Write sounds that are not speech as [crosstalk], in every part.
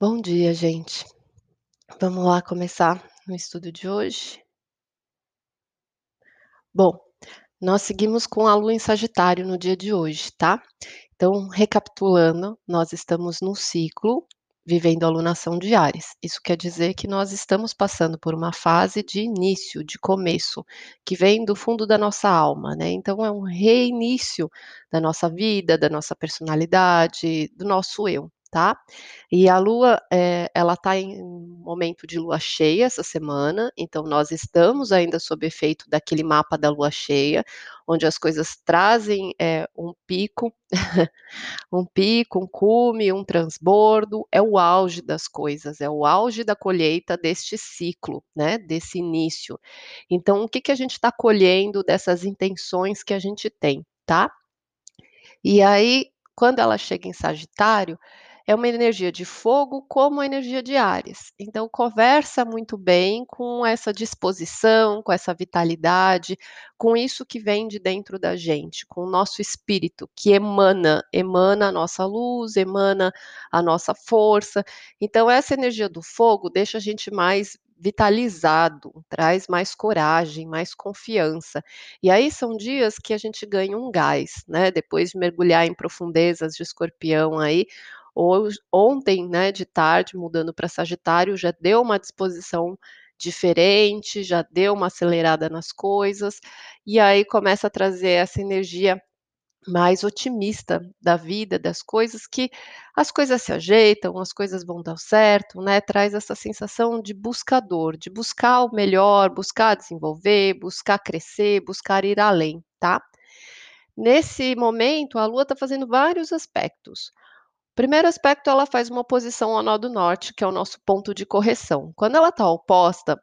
Bom dia, gente. Vamos lá começar o estudo de hoje? Bom, nós seguimos com a lua em Sagitário no dia de hoje, tá? Então, recapitulando, nós estamos num ciclo vivendo a alunação de Áries. Isso quer dizer que nós estamos passando por uma fase de início, de começo, que vem do fundo da nossa alma, né? Então, é um reinício da nossa vida, da nossa personalidade, do nosso eu, tá? E a lua, eh, ela tá em momento de lua cheia essa semana, então nós estamos ainda sob efeito daquele mapa da lua cheia, onde as coisas trazem, eh, um pico, [laughs] um pico, um cume, um transbordo, é o auge das coisas, é o auge da colheita deste ciclo, né, desse início. Então o que que a gente está colhendo dessas intenções que a gente tem, tá? E aí, quando ela chega em Sagitário, é uma energia de fogo como a energia de Áries. Então conversa muito bem com essa disposição, com essa vitalidade, com isso que vem de dentro da gente, com o nosso espírito que emana, emana a nossa luz, emana a nossa força. Então essa energia do fogo deixa a gente mais vitalizado, traz mais coragem, mais confiança. E aí são dias que a gente ganha um gás, né, depois de mergulhar em profundezas de Escorpião aí, ontem, né, de tarde, mudando para Sagitário, já deu uma disposição diferente, já deu uma acelerada nas coisas, e aí começa a trazer essa energia mais otimista da vida, das coisas, que as coisas se ajeitam, as coisas vão dar certo, né, traz essa sensação de buscador, de buscar o melhor, buscar desenvolver, buscar crescer, buscar ir além, tá? Nesse momento, a Lua está fazendo vários aspectos. Primeiro aspecto, ela faz uma oposição ao nó do norte, que é o nosso ponto de correção. Quando ela está oposta,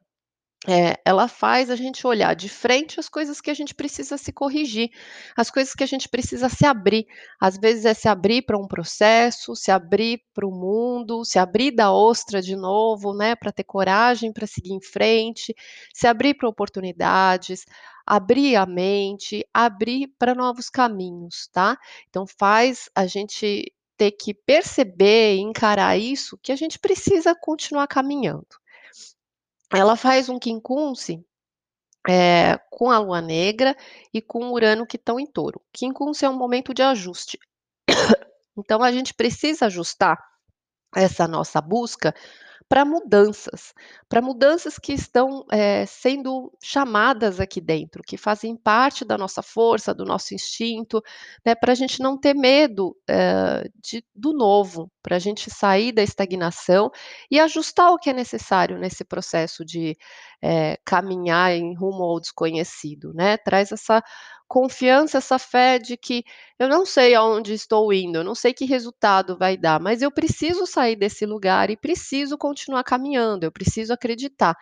eh, ela faz a gente olhar de frente as coisas que a gente precisa se corrigir, as coisas que a gente precisa se abrir. Às vezes é se abrir para um processo, se abrir para o mundo, se abrir da ostra de novo, né, para ter coragem para seguir em frente, se abrir para oportunidades, abrir a mente, abrir para novos caminhos, tá? Então faz a gente ter que perceber e encarar isso, que a gente precisa continuar caminhando. Ela faz um quincunce, eh, com a lua negra e com Urano que estão em touro. Quincunce é um momento de ajuste. [coughs] Então a gente precisa ajustar essa nossa busca para mudanças, para mudanças que estão, eh, sendo chamadas aqui dentro, que fazem parte da nossa força, do nosso instinto, né, para a gente não ter medo, hã, de do novo, para a gente sair da estagnação e ajustar o que é necessário nesse processo de, eh, caminhar em rumo ao desconhecido, né, traz essa confiança, essa fé de que eu não sei aonde estou indo, eu não sei que resultado vai dar, mas eu preciso sair desse lugar e preciso continuar caminhando, eu preciso acreditar.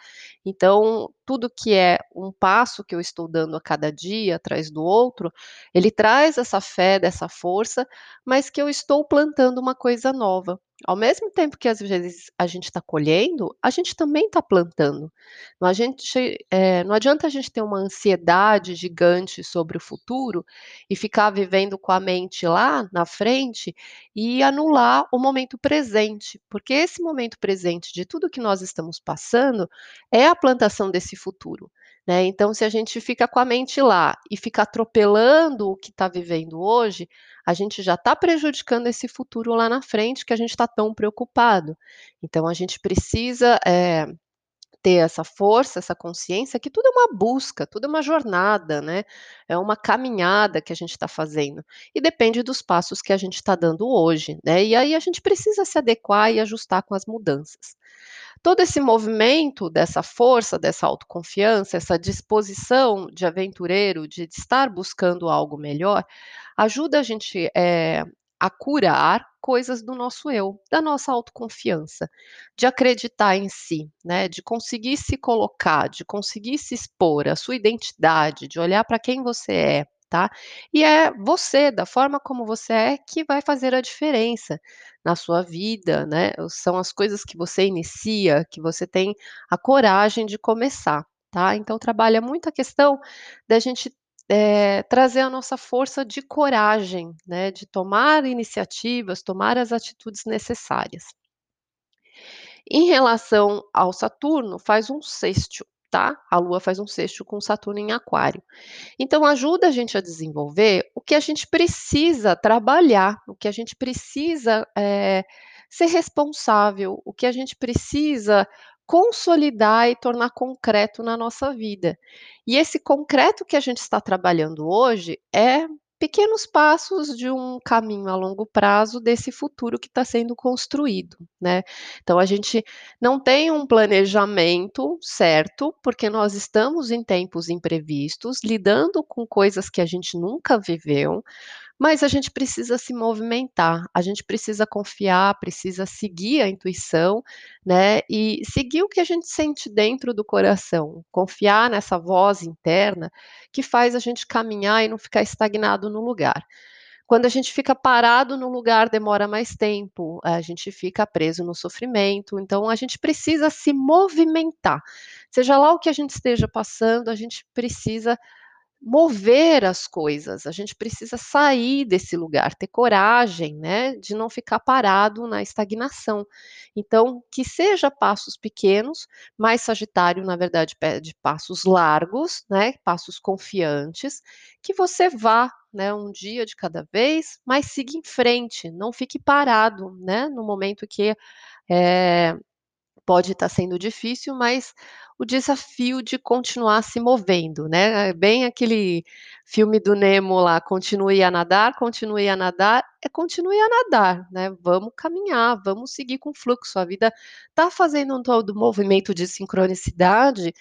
Então, tudo que é um passo que eu estou dando a cada dia atrás do outro, ele traz essa fé, dessa força, mas que eu estou plantando uma coisa nova. Ao mesmo tempo que às vezes a gente está colhendo, a gente também está plantando. Não a gente eh, não adianta a gente ter uma ansiedade gigante sobre o futuro e ficar vivendo com a mente lá na frente e anular o momento presente, porque esse momento presente de tudo que nós estamos passando é a plantação desse futuro, né. Então se a gente fica com a mente lá e fica atropelando o que está vivendo hoje, a gente já está prejudicando esse futuro lá na frente que a gente está tão preocupado. Então a gente precisa, eh, ter essa força, essa consciência que tudo é uma busca, tudo é uma jornada, né, é uma caminhada que a gente está fazendo, e depende dos passos que a gente está dando hoje, né, e aí a gente precisa se adequar e ajustar com as mudanças. Todo esse movimento dessa força, dessa autoconfiança, essa disposição de aventureiro, de estar buscando algo melhor, ajuda a gente, eh, a curar coisas do nosso eu, da nossa autoconfiança, de acreditar em si, né, de conseguir se colocar, de conseguir se expor, a sua identidade, de olhar para quem você é, tá. E é você, da forma como você é, que vai fazer a diferença na sua vida, né, são as coisas que você inicia, que você tem a coragem de começar, tá. Então trabalha muito a questão da gente, eh, trazer a nossa força de coragem, né, de tomar iniciativas, tomar as atitudes necessárias. Em relação ao Saturno, faz um sextil, tá? A Lua faz um sextil com Saturno em Aquário. Então, ajuda a gente a desenvolver o que a gente precisa trabalhar, o que a gente precisa é, ser responsável, o que a gente precisa consolidar e tornar concreto na nossa vida. E esse concreto que a gente está trabalhando hoje é pequenos passos de um caminho a longo prazo desse futuro que está sendo construído, né? Então a gente não tem um planejamento certo, porque nós estamos em tempos imprevistos, lidando com coisas que a gente nunca viveu, mas a gente precisa se movimentar, a gente precisa confiar, precisa seguir a intuição, né? E seguir o que a gente sente dentro do coração, confiar nessa voz interna que faz a gente caminhar e não ficar estagnado no lugar. Quando a gente fica parado no lugar, demora mais tempo, a gente fica preso no sofrimento, então a gente precisa se movimentar. Seja lá o que a gente esteja passando, a gente precisa mover as coisas, a gente precisa sair desse lugar, ter coragem, né, de não ficar parado na estagnação. Então, que seja passos pequenos, mas Sagitário, na verdade, pede passos largos, né, passos confiantes, que você vá, né, um dia de cada vez, mas siga em frente, não fique parado, né, no momento que é, pode estar sendo difícil, mas o desafio de continuar se movendo, né? É bem aquele filme do Nemo lá, continue a nadar, continue a nadar, é continue a nadar, né? Vamos caminhar, vamos seguir com o fluxo. A vida está fazendo um todo movimento de sincronicidade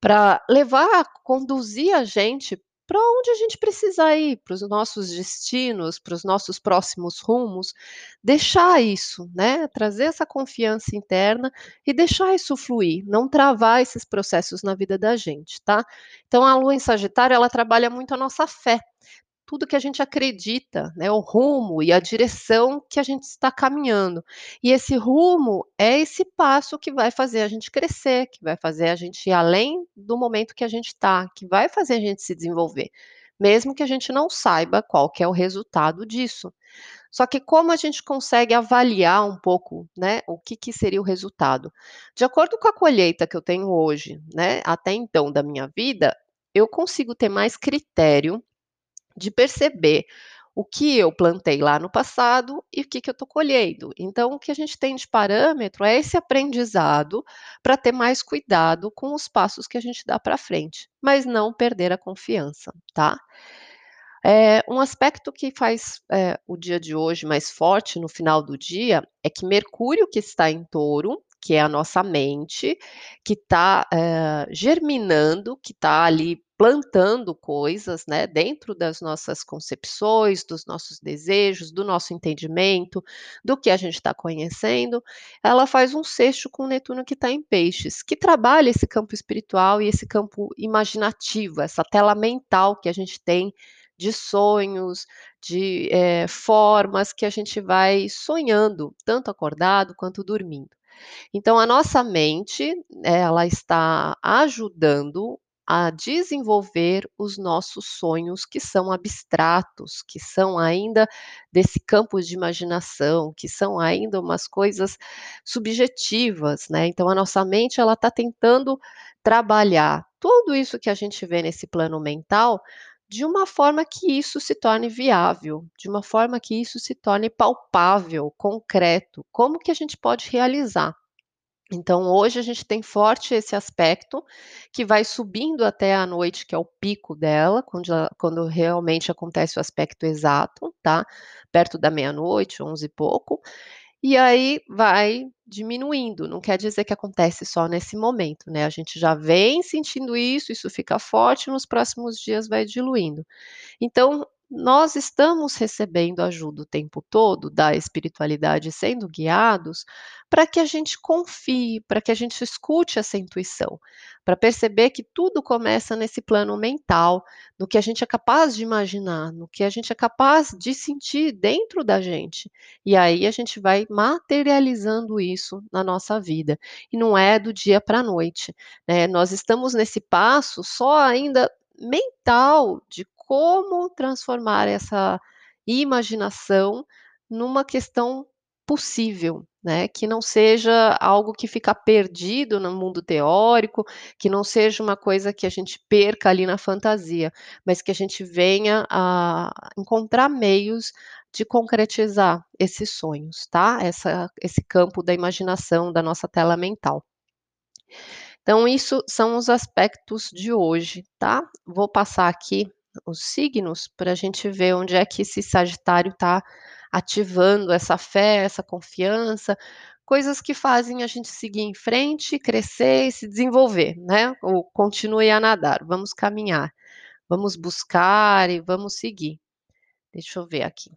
para levar, conduzir a gente para onde a gente precisa ir, para os nossos destinos, para os nossos próximos rumos, deixar isso, né? Trazer essa confiança interna e deixar isso fluir, não travar esses processos na vida da gente, tá? Então a lua em Sagitário, ela trabalha muito a nossa fé tudo que a gente acredita, né, o rumo e a direção que a gente está caminhando. E esse rumo é esse passo que vai fazer a gente crescer, que vai fazer a gente ir além do momento que a gente está, que vai fazer a gente se desenvolver, mesmo que a gente não saiba qual é o resultado disso. Só que como a gente consegue avaliar um pouco, né, o que, que seria o resultado? De acordo com a colheita que eu tenho hoje, né, até então da minha vida, eu consigo ter mais critério de perceber o que eu plantei lá no passado e o que, que eu estou colhendo. Então, o que a gente tem de parâmetro é esse aprendizado para ter mais cuidado com os passos que a gente dá para frente, mas não perder a confiança, tá? É, um aspecto que faz é, o dia de hoje mais forte no final do dia é que Mercúrio, que está em touro, que é a nossa mente, que está é, germinando, que está ali plantando coisas, né, dentro das nossas concepções, dos nossos desejos, do nosso entendimento, do que a gente está conhecendo, ela faz um sexto com Netuno que está em peixes, que trabalha esse campo espiritual e esse campo imaginativo, essa tela mental que a gente tem de sonhos, de é, formas que a gente vai sonhando, tanto acordado quanto dormindo. Então, a nossa mente, ela está ajudando a desenvolver os nossos sonhos que são abstratos, que são ainda desse campo de imaginação, que são ainda umas coisas subjetivas, né? Então a nossa mente ela está tentando trabalhar tudo isso que a gente vê nesse plano mental de uma forma que isso se torne viável, de uma forma que isso se torne palpável, concreto. Como que a gente pode realizar? Então, hoje a gente tem forte esse aspecto que vai subindo até a noite, que é o pico dela, quando, quando realmente acontece o aspecto exato, tá? Perto da meia-noite, onze e pouco. E aí vai diminuindo, não quer dizer que acontece só nesse momento, né? A gente já vem sentindo isso, isso fica forte, nos próximos dias vai diluindo. Então, nós estamos recebendo ajuda o tempo todo da espiritualidade, sendo guiados, para que a gente confie, para que a gente escute essa intuição, para perceber que tudo começa nesse plano mental, no que a gente é capaz de imaginar, no que a gente é capaz de sentir dentro da gente. E aí a gente vai materializando isso na nossa vida. E não é do dia para a noite. Né? Nós estamos nesse passo só ainda mental de como transformar essa imaginação numa questão possível, né, que não seja algo que fica perdido no mundo teórico, que não seja uma coisa que a gente perca ali na fantasia, mas que a gente venha a encontrar meios de concretizar esses sonhos, tá? Essa esse campo da imaginação da nossa tela mental. Então isso são os aspectos de hoje, tá? Vou passar aqui os signos para a gente ver onde é que esse Sagitário está ativando essa fé, essa confiança, coisas que fazem a gente seguir em frente, crescer e se desenvolver, né? Ou continue a nadar, vamos caminhar, vamos buscar e vamos seguir. Deixa eu ver aqui.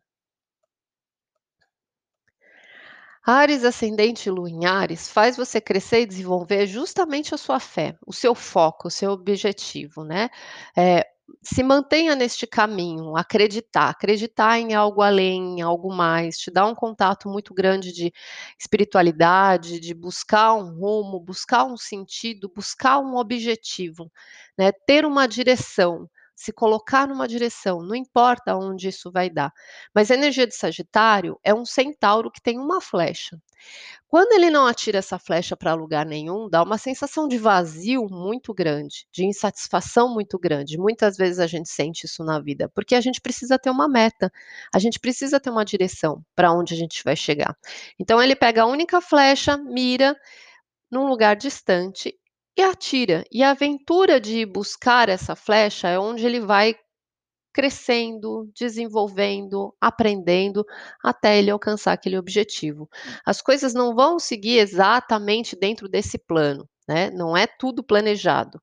Ares ascendente Lua em Ares faz você crescer e desenvolver justamente a sua fé, o seu foco, o seu objetivo, né? Eh, se mantenha neste caminho, acreditar, acreditar em algo além, em algo mais, te dá um contato muito grande de espiritualidade, de buscar um rumo, buscar um sentido, buscar um objetivo, né? Ter uma direção, se colocar numa direção, não importa onde isso vai dar. Mas a energia de Sagitário é um centauro que tem uma flecha. Quando ele não atira essa flecha para lugar nenhum, dá uma sensação de vazio muito grande, de insatisfação muito grande. Muitas vezes a gente sente isso na vida, porque a gente precisa ter uma meta, a gente precisa ter uma direção para onde a gente vai chegar. Então ele pega a única flecha, mira num lugar distante e atira. E a aventura de buscar essa flecha é onde ele vai crescendo, desenvolvendo, aprendendo, até ele alcançar aquele objetivo. As coisas não vão seguir exatamente dentro desse plano, né, não é tudo planejado.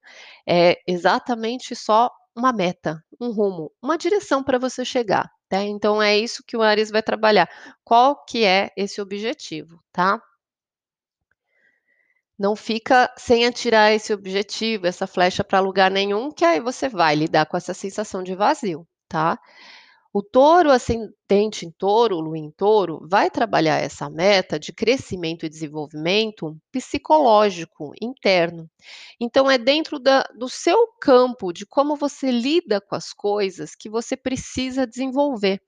É exatamente só uma meta, um rumo, uma direção para você chegar, tá. Então é isso que o Áries vai trabalhar. Qual que é esse objetivo, tá? Não fica sem atirar esse objetivo, essa flecha para lugar nenhum, que aí você vai lidar com essa sensação de vazio, tá? O touro ascendente em touro, lua em touro, vai trabalhar essa meta de crescimento e desenvolvimento psicológico interno. Então, é dentro da, do seu campo, de como você lida com as coisas, que você precisa desenvolver.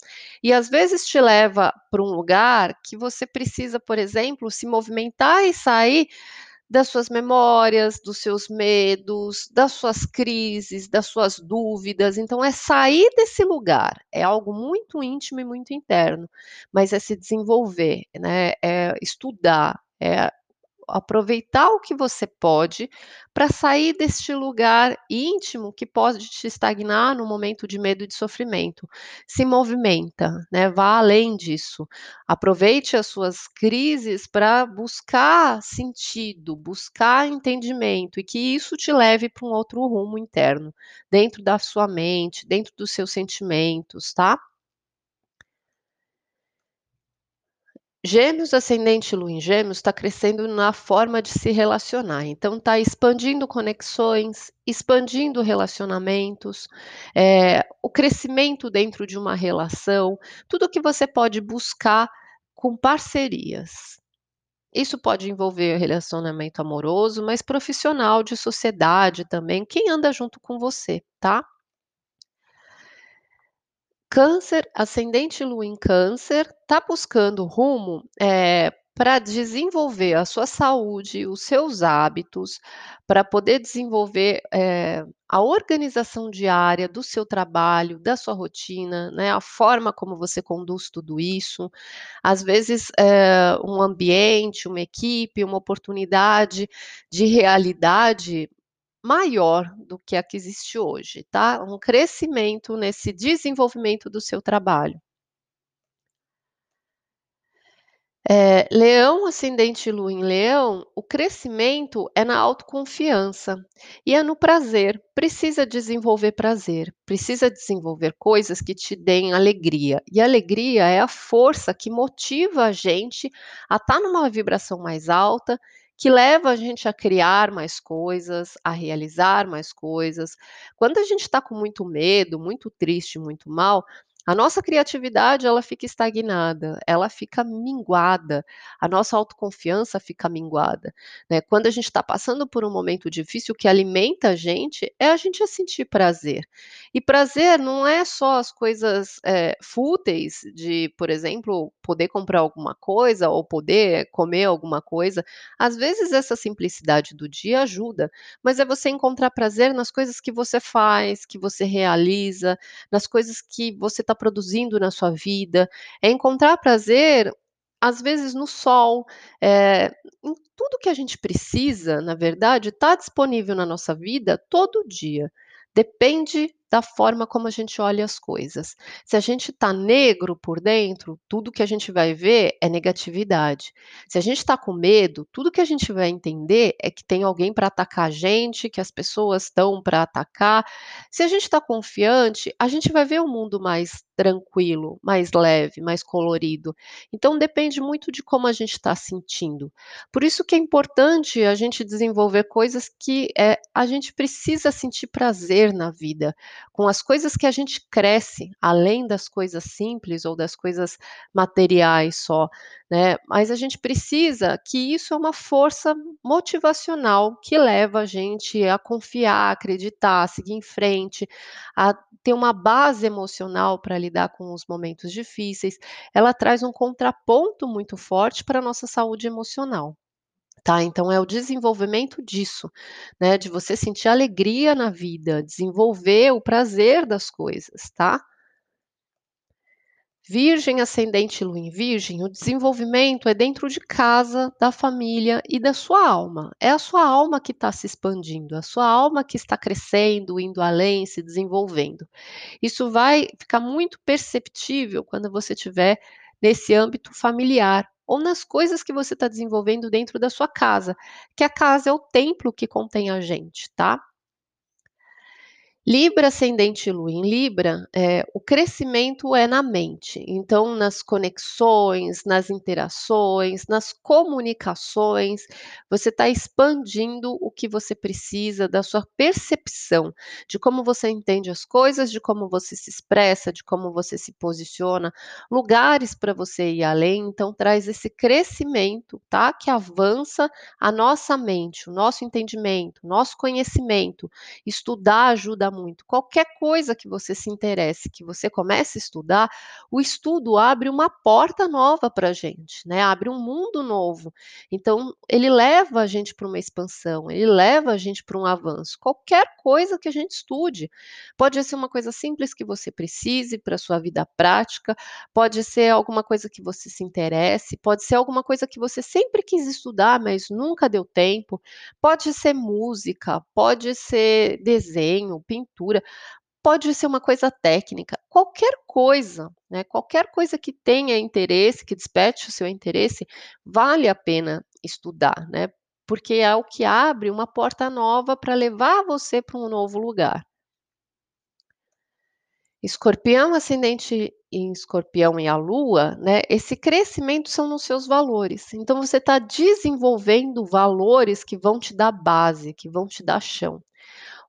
E às vezes te leva para um lugar que você precisa, por exemplo, se movimentar e sair das suas memórias, dos seus medos, das suas crises, das suas dúvidas. Então, é sair desse lugar, é algo muito íntimo e muito interno, mas é se desenvolver, né? É estudar, é aproveitar o que você pode para sair deste lugar íntimo que pode te estagnar no momento de medo e de sofrimento. Se movimenta, né? Vá além disso. Aproveite as suas crises para buscar sentido, buscar entendimento e que isso te leve para um outro rumo interno, dentro da sua mente, dentro dos seus sentimentos, tá? Gêmeos, ascendente Lua em Gêmeos, está crescendo na forma de se relacionar. Então, está expandindo conexões, expandindo relacionamentos, eh, o crescimento dentro de uma relação, tudo que você pode buscar com parcerias. Isso pode envolver relacionamento amoroso, mas profissional, de sociedade também, quem anda junto com você, tá? Câncer, ascendente Lua em Câncer, está buscando rumo, eh, para desenvolver a sua saúde, os seus hábitos, para poder desenvolver, eh, a organização diária do seu trabalho, da sua rotina, né, a forma como você conduz tudo isso. Às vezes, eh, um ambiente, uma equipe, uma oportunidade de realidade Maior do que a que existe hoje, tá? Um crescimento nesse desenvolvimento do seu trabalho. Eh, Leão, ascendente Lua em Leão, o crescimento é na autoconfiança e é no prazer. Precisa desenvolver prazer, precisa desenvolver coisas que te deem alegria. E alegria é a força que motiva a gente a estar numa vibração mais alta, que leva a gente a criar mais coisas, a realizar mais coisas. Quando a gente está com muito medo, muito triste, muito mal, A nossa criatividade, ela fica estagnada, ela fica minguada, a nossa autoconfiança fica minguada, né. Quando a gente está passando por um momento difícil, o que alimenta a gente é a gente a sentir prazer. E prazer não é só as coisas, eh, fúteis de, por exemplo, poder comprar alguma coisa ou poder comer alguma coisa. Às vezes essa simplicidade do dia ajuda, mas é você encontrar prazer nas coisas que você faz, que você realiza, nas coisas que você está produzindo na sua vida, é encontrar prazer, às vezes no sol, eh, em tudo que a gente precisa, na verdade, está disponível na nossa vida todo dia. Depende da forma como a gente olha as coisas. Se a gente está negro por dentro, tudo que a gente vai ver é negatividade. Se a gente está com medo, tudo que a gente vai entender é que tem alguém para atacar a gente, que as pessoas estão para atacar. Se a gente está confiante, a gente vai ver o mundo mais tranquilo, mais leve, mais colorido. Então depende muito de como a gente está sentindo. Por isso que é importante a gente desenvolver coisas que, eh, a gente precisa sentir prazer na vida, com as coisas que a gente cresce, além das coisas simples ou das coisas materiais só, né. Mas a gente precisa que isso é uma força motivacional que leva a gente a confiar, acreditar, seguir em frente, a ter uma base emocional para lidar com os momentos difíceis. Ela traz um contraponto muito forte para a nossa saúde emocional. Tá, então é o desenvolvimento disso, né, de você sentir alegria na vida, desenvolver o prazer das coisas, tá? Virgem, ascendente lua em virgem, o desenvolvimento é dentro de casa, da família e da sua alma. É a sua alma que está se expandindo, a sua alma que está crescendo, indo além, se desenvolvendo. Isso vai ficar muito perceptível quando você estiver nesse âmbito familiar ou nas coisas que você está desenvolvendo dentro da sua casa, que a casa é o templo que contém a gente, tá? Libra, ascendente Lua em Libra, eh, o crescimento é na mente, então nas conexões, nas interações, nas comunicações, você está expandindo o que você precisa da sua percepção, de como você entende as coisas, de como você se expressa, de como você se posiciona, lugares para você ir além, então traz esse crescimento, tá, que avança a nossa mente, o nosso entendimento, o nosso conhecimento. Estudar ajuda muito. Qualquer coisa que você se interesse, que você comece a estudar, o estudo abre uma porta nova para a gente, né? Abre um mundo novo. Então, ele leva a gente para uma expansão, ele leva a gente para um avanço. Qualquer coisa que a gente estude, pode ser uma coisa simples que você precise para sua vida prática, pode ser alguma coisa que você se interesse, pode ser alguma coisa que você sempre quis estudar, mas nunca deu tempo, pode ser música, pode ser desenho, pintura, pode ser uma coisa técnica, qualquer coisa, né, qualquer coisa que tenha interesse, que desperte o seu interesse, vale a pena estudar, né, porque é o que abre uma porta nova para levar você para um novo lugar. Escorpião, ascendente em Escorpião e a Lua, né, esse crescimento são nos seus valores. Então você está desenvolvendo valores que vão te dar base, que vão te dar chão.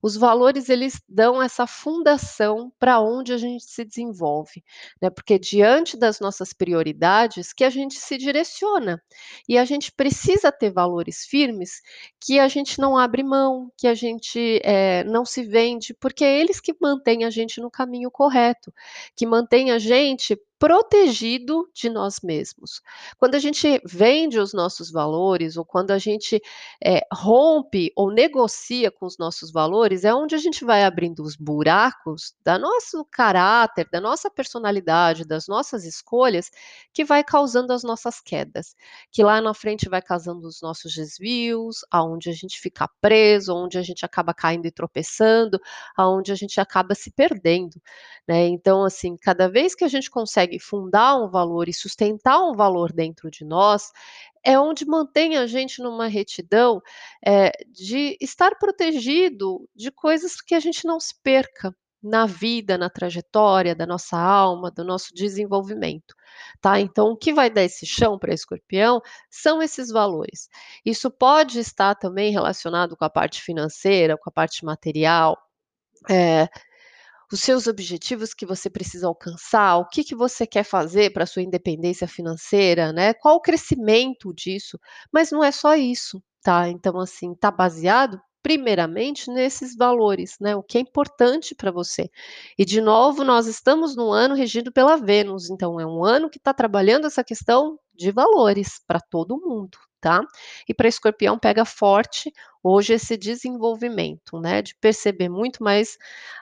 Os valores eles dão essa fundação para onde a gente se desenvolve, né, porque diante das nossas prioridades que a gente se direciona, e a gente precisa ter valores firmes que a gente não abre mão, que a gente, eh, não se vende, porque é eles que mantêm a gente no caminho correto, que mantém a gente protegido de nós mesmos. Quando a gente vende os nossos valores ou quando a gente, eh, rompe ou negocia com os nossos valores, é onde a gente vai abrindo os buracos da nosso caráter, da nossa personalidade, das nossas escolhas, que vai causando as nossas quedas, que lá na frente vai causando os nossos desvios, aonde a gente fica preso, onde a gente acaba caindo e tropeçando, aonde a gente acaba se perdendo, né. Então, assim, cada vez que a gente consegue fundar um valor e sustentar um valor dentro de nós, é onde mantém a gente numa retidão, eh, de estar protegido de coisas que a gente não se perca na vida, na trajetória da nossa alma, do nosso desenvolvimento, tá. Então o que vai dar esse chão para Escorpião são esses valores. Isso pode estar também relacionado com a parte financeira, com a parte material, eh os seus objetivos que você precisa alcançar, o que que você quer fazer para sua independência financeira, né, qual o crescimento disso, mas não é só isso, tá. Então, assim, tá baseado primeiramente nesses valores, né, o que é importante para você. E de novo, nós estamos num ano regido pela Vênus, então é um ano que está trabalhando essa questão de valores para todo mundo, tá. E para Escorpião pega forte hoje esse desenvolvimento, né, de perceber muito mais,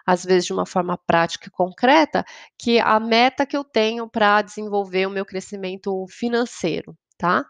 às vezes de uma forma prática e concreta, que a meta que eu tenho para desenvolver o meu crescimento financeiro, tá.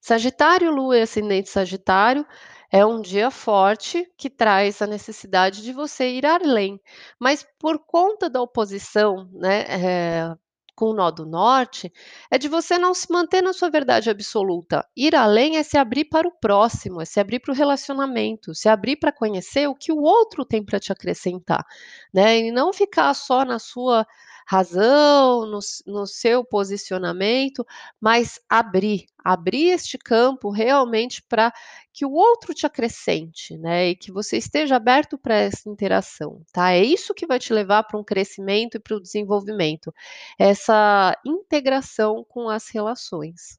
Sagitário, Lua e ascendente Sagitário, é um dia forte que traz a necessidade de você ir além, mas por conta da oposição, né, eh, com o nó do norte, é de você não se manter na sua verdade absoluta. Ir além é se abrir para o próximo, é se abrir para o relacionamento, se abrir para conhecer o que o outro tem para te acrescentar, né, e não ficar só na sua razão, no no seu posicionamento, mas abrir, abrir este campo realmente para que o outro te acrescente, né, e que você esteja aberto para essa interação, tá. É isso que vai te levar para um crescimento e para o desenvolvimento, essa integração com as relações.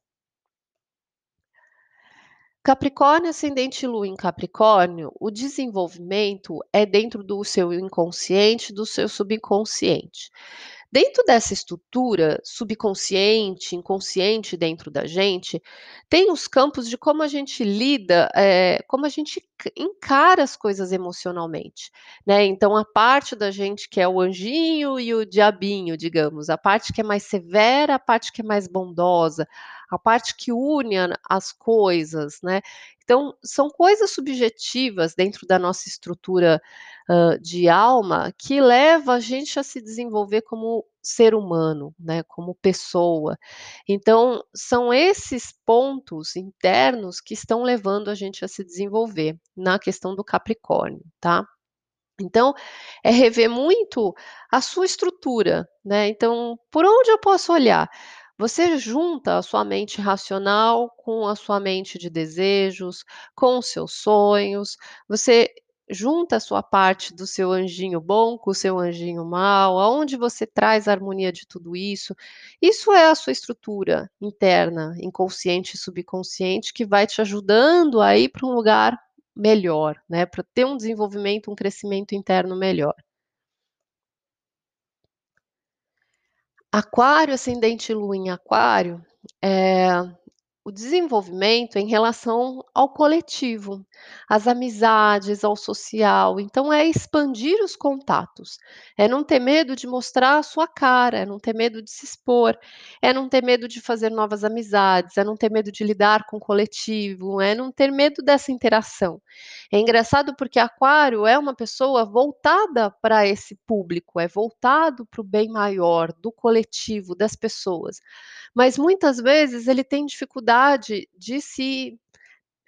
Capricórnio, ascendente Lua em Capricórnio, o desenvolvimento é dentro do seu inconsciente, do seu subconsciente. Dentro dessa estrutura subconsciente, inconsciente dentro da gente, tem os campos de como a gente lida, eh, como a gente encara as coisas emocionalmente, né. Então a parte da gente que é o anjinho e o diabinho, digamos, a parte que é mais severa, a parte que é mais bondosa, a parte que une as coisas, né. Então são coisas subjetivas dentro da nossa estrutura, hã, de alma, que leva a gente a se desenvolver como ser humano, né, como pessoa. Então são esses pontos internos que estão levando a gente a se desenvolver, na questão do Capricórnio, tá. Então, é rever muito a sua estrutura, né, então, por onde eu posso olhar? Você junta a sua mente racional com a sua mente de desejos, com os seus sonhos, você junta a sua parte do seu anjinho bom com o seu anjinho mau, aonde você traz a harmonia de tudo isso. Isso é a sua estrutura interna, inconsciente e subconsciente, que vai te ajudando a ir para um lugar melhor, né, para ter um desenvolvimento, um crescimento interno melhor. Aquário, ascendente Lua em Aquário, eh, o desenvolvimento em relação ao coletivo, às amizades, ao social, então é expandir os contatos, é não ter medo de mostrar a sua cara, é não ter medo de se expor, é não ter medo de fazer novas amizades, é não ter medo de lidar com o coletivo, é não ter medo dessa interação. É engraçado porque Aquário é uma pessoa voltada para esse público, é voltado para o bem maior, do coletivo, das pessoas, mas muitas vezes ele tem dificuldade de se,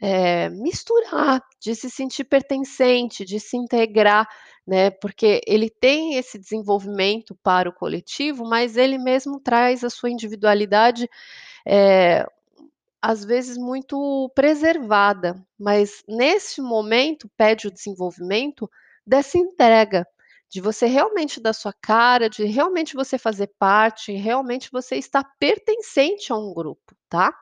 eh, misturar, de se sentir pertencente, de se integrar, né, porque ele tem esse desenvolvimento para o coletivo, mas ele mesmo traz a sua individualidade, eh, às vezes muito preservada, mas nesse momento pede o desenvolvimento dessa entrega, de você realmente dar sua cara, de realmente você fazer parte, realmente você estar pertencente a um grupo, tá.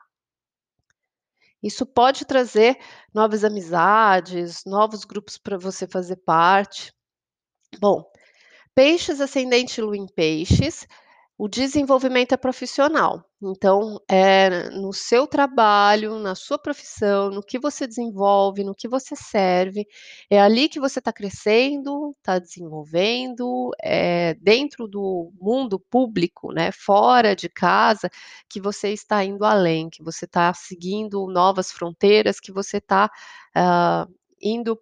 Isso pode trazer novas amizades, novos grupos para você fazer parte. Bom, Peixes, ascendente Lua em Peixes, o desenvolvimento é profissional, então, é no seu trabalho, na sua profissão, no que você desenvolve, no que você serve, é ali que você está crescendo, está desenvolvendo, eh, dentro do mundo público, né, fora de casa, que você está indo além, que você está seguindo novas fronteiras, que você está, hã, indo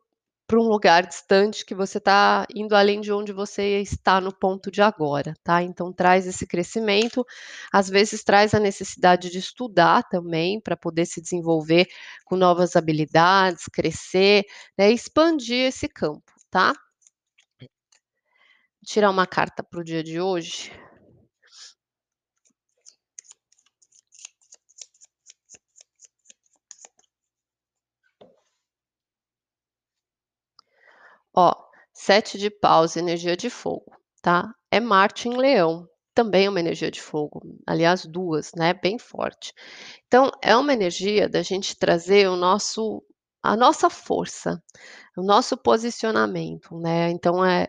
para um lugar distante, que você está indo além de onde você está no ponto de agora, tá. Então traz esse crescimento, às vezes traz a necessidade de estudar também, para poder se desenvolver com novas habilidades, crescer, né, expandir esse campo, tá. Tirar uma carta para o dia de hoje. Sete de paus, energia de fogo, tá? É Marte em Leão, também é uma energia de fogo, aliás, duas, né? Bem forte. Então, é uma energia da gente trazer o nosso, a nossa força, o nosso posicionamento, né? Então, é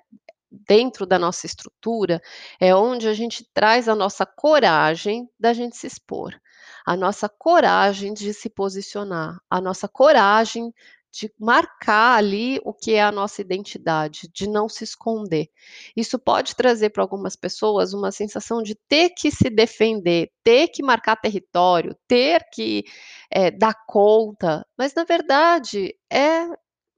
dentro da nossa estrutura, é onde a gente traz a nossa coragem da gente se expor, a nossa coragem de se posicionar, a nossa coragem de marcar ali o que é a nossa identidade, de não se esconder. Isso pode trazer para algumas pessoas uma sensação de ter que se defender, ter que marcar território, ter que é, dar conta, mas na verdade é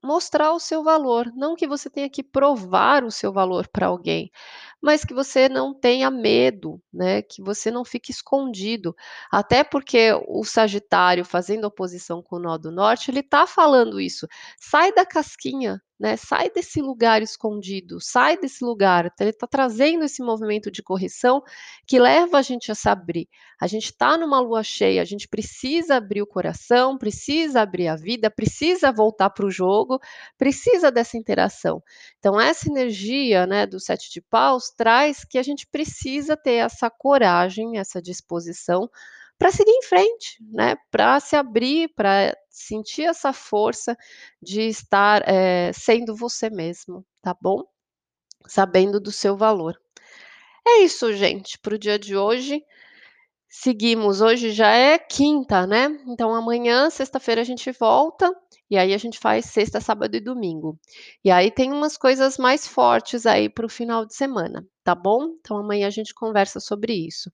mostrar o seu valor, não que você tenha que provar o seu valor para alguém, mas que você não tenha medo, né, que você não fique escondido, até porque o Sagitário fazendo oposição com o Nó do Norte, ele está falando isso, sai da casquinha, né, sai desse lugar escondido, sai desse lugar, ele está trazendo esse movimento de correção que leva a gente a se abrir, a gente está numa lua cheia, a gente precisa abrir o coração, precisa abrir a vida, precisa voltar para o jogo, precisa dessa interação, então essa energia, né, do sete de paus, traz que a gente precisa ter essa coragem, essa disposição para seguir em frente, né? Para se abrir, para sentir essa força de estar é, sendo você mesmo, tá bom? Sabendo do seu valor. É isso, gente, para o dia de hoje. Seguimos, hoje já é quinta, né? Então amanhã, sexta-feira, a gente volta e aí a gente faz sexta, sábado e domingo. E aí tem umas coisas mais fortes aí para o final de semana, tá bom? Então amanhã a gente conversa sobre isso.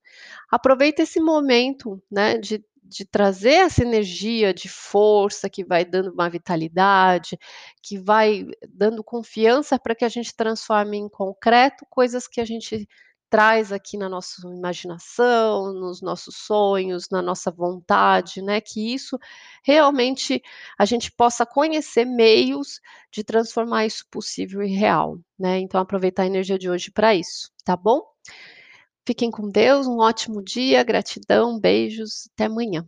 Aproveita esse momento, né, de, de trazer essa energia de força que vai dando uma vitalidade, que vai dando confiança para que a gente transforme em concreto coisas que a gente traz aqui na nossa imaginação, nos nossos sonhos, na nossa vontade, né? Que isso realmente a gente possa conhecer meios de transformar isso possível e real, né? Então aproveitar a energia de hoje para isso, tá bom? Fiquem com Deus, um ótimo dia, gratidão, beijos, até amanhã.